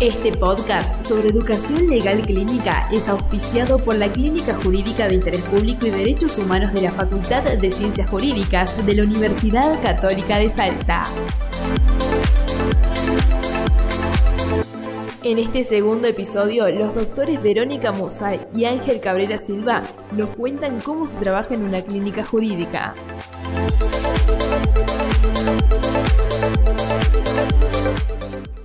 Este podcast sobre educación legal clínica es auspiciado por la Clínica Jurídica de Interés Público y Derechos Humanos de la Facultad de Ciencias Jurídicas de la Universidad Católica de Salta. En este segundo episodio, los doctores Verónica Musa y Ángel Cabrera Silva nos cuentan cómo se trabaja en una clínica jurídica.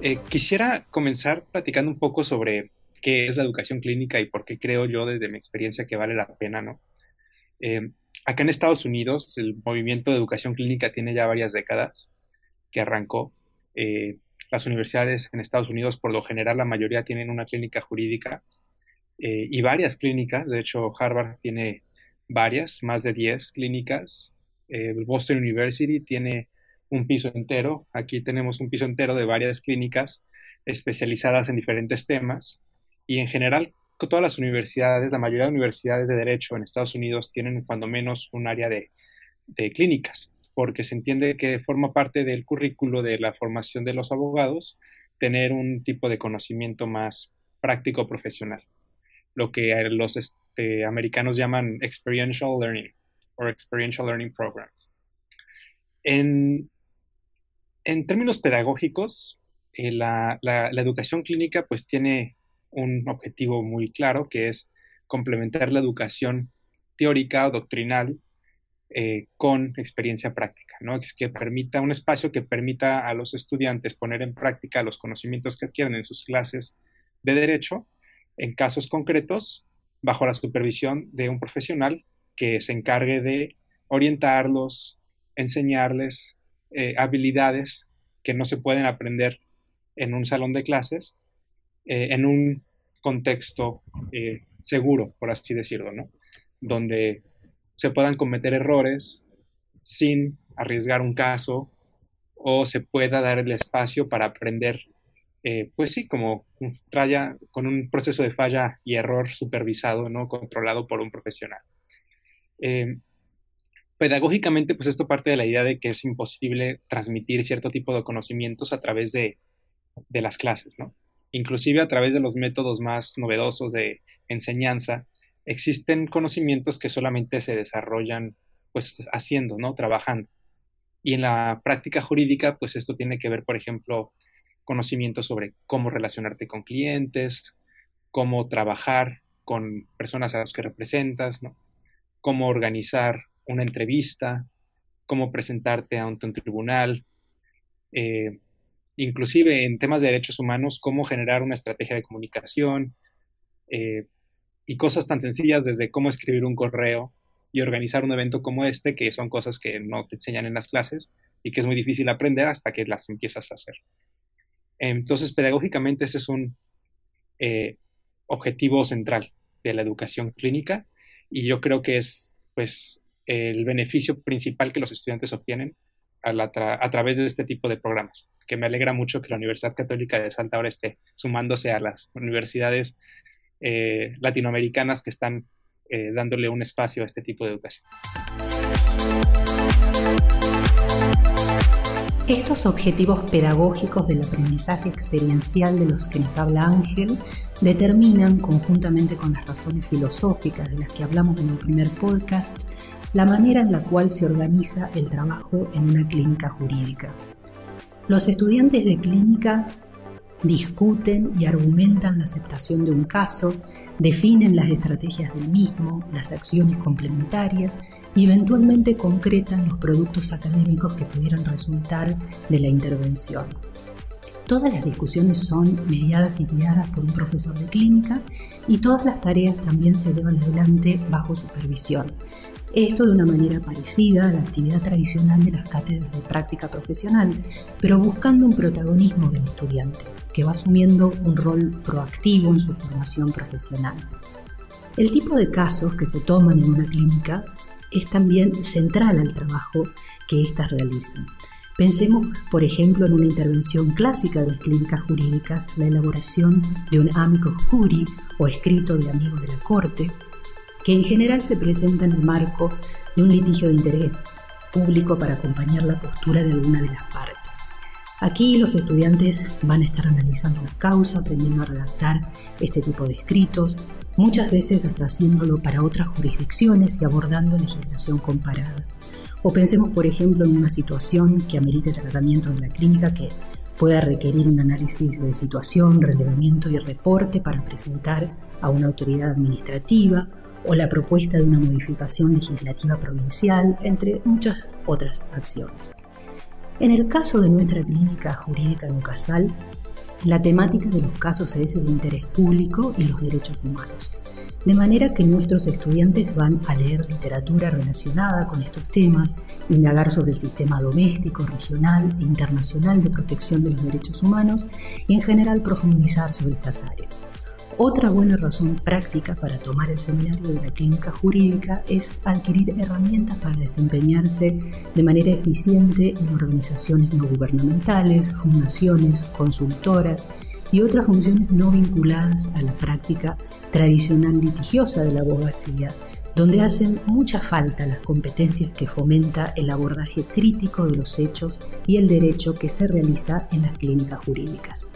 Eh, quisiera comenzar platicando un poco sobre qué es la educación clínica y por qué creo yo desde mi experiencia que vale la pena, ¿no? Eh, acá en Estados Unidos el movimiento de educación clínica tiene ya varias décadas que arrancó. Eh, las universidades en Estados Unidos, por lo general, la mayoría tienen una clínica jurídica eh, y varias clínicas. De hecho, Harvard tiene varias, más de 10 clínicas. Boston University tiene un piso entero. Aquí tenemos un piso entero de varias clínicas especializadas en diferentes temas. Y en general, todas las universidades, la mayoría de universidades de derecho en Estados Unidos tienen cuando menos un área de clínicas porque se entiende que forma parte del currículo de la formación de los abogados tener un tipo de conocimiento más práctico profesional, lo que los este, americanos llaman experiential learning o experiential learning programs. En, términos pedagógicos, eh, la, educación clínica pues tiene un objetivo muy claro que es complementar la educación teórica o doctrinal eh, con experiencia práctica, que permita un espacio que permita a los estudiantes poner en práctica los conocimientos que adquieren en sus clases de derecho en casos concretos bajo la supervisión de un profesional que se encargue de orientarlos, enseñarles eh, habilidades que no se pueden aprender en un salón de clases, eh, en un contexto seguro, por así decirlo, ¿no? Donde se puedan cometer errores sin arriesgar un caso o se pueda dar el espacio para aprender, eh, pues sí, como traya, con un proceso de falla y error supervisado, ¿no? Controlado por un profesional. Eh, pedagógicamente, pues esto parte de la idea de que es imposible transmitir cierto tipo de conocimientos a través de, las clases, ¿no? Inclusive a través de los métodos más novedosos de enseñanza, existen conocimientos que solamente se desarrollan pues haciendo, ¿no? Trabajando. Y en la práctica jurídica, pues esto tiene que ver, por ejemplo, conocimientos sobre cómo relacionarte con clientes, cómo trabajar con personas a las que representas, ¿no? Cómo organizar una entrevista, cómo presentarte ante un tribunal, eh, inclusive en temas de derechos humanos, cómo generar una estrategia de comunicación, eh, y cosas tan sencillas desde cómo escribir un correo y organizar un evento como este, que son cosas que no te enseñan en las clases y que es muy difícil aprender hasta que las empiezas a hacer. Entonces, pedagógicamente ese es un eh, objetivo central de la educación clínica y yo creo que es pues el beneficio principal que los estudiantes obtienen a, través de este tipo de programas, que me alegra mucho que la Universidad Católica de Salta ahora esté sumándose a las universidades eh, latinoamericanas que están eh, dándole un espacio a este tipo de educación. Estos objetivos pedagógicos del aprendizaje experiencial de los que nos habla Ángel determinan, conjuntamente con las razones filosóficas de las que hablamos en el primer podcast, la manera en la cual se organiza el trabajo en una clínica jurídica. Los estudiantes de clínica discuten y argumentan la aceptación de un caso, definen las estrategias del mismo, las acciones complementarias y eventualmente concretan los productos académicos que pudieran resultar de la intervención. Todas las discusiones son mediadas y guiadas por un profesor de clínica y todas las tareas también se llevan adelante bajo supervisión, esto de una manera parecida a la actividad tradicional de las cátedras de práctica profesional, pero buscando un protagonismo del estudiante, que va asumiendo un rol proactivo en su formación profesional. El tipo de casos que se toman en una clínica es también central al trabajo que éstas realizan. Pensemos, por ejemplo, en una intervención clásica de las clínicas jurídicas, la elaboración de un amicus curiae o escrito de amigos de la corte, que en general se presenta en el marco de un litigio de interés público para acompañar la postura de alguna de las partes. Aquí los estudiantes van a estar analizando la causa, aprendiendo a redactar este tipo de escritos, muchas veces hasta haciéndolo para otras jurisdicciones y abordando legislación comparada. O pensemos, por ejemplo, en una situación que amerite tratamiento en la clínica que pueda requerir un análisis de situación, relevamiento y reporte para presentar a una autoridad administrativa o la propuesta de una modificación legislativa provincial, entre muchas otras acciones. En el caso de nuestra clínica jurídica en Casal, la temática de los casos es el interés público y los derechos humanos, de manera que nuestros estudiantes van a leer literatura relacionada con estos temas, indagar sobre el sistema doméstico, regional e internacional de protección de los derechos humanos y en general profundizar sobre estas áreas. Otra buena razón práctica para tomar el seminario de la clínica jurídica es adquirir herramientas para desempeñarse de manera eficiente en organizaciones no gubernamentales, fundaciones, consultoras y otras funciones no vinculadas a la práctica tradicional litigiosa de la abogacía, donde hacen mucha falta las competencias que fomenta el abordaje crítico de los hechos y el derecho que se realiza en las clínicas jurídicas.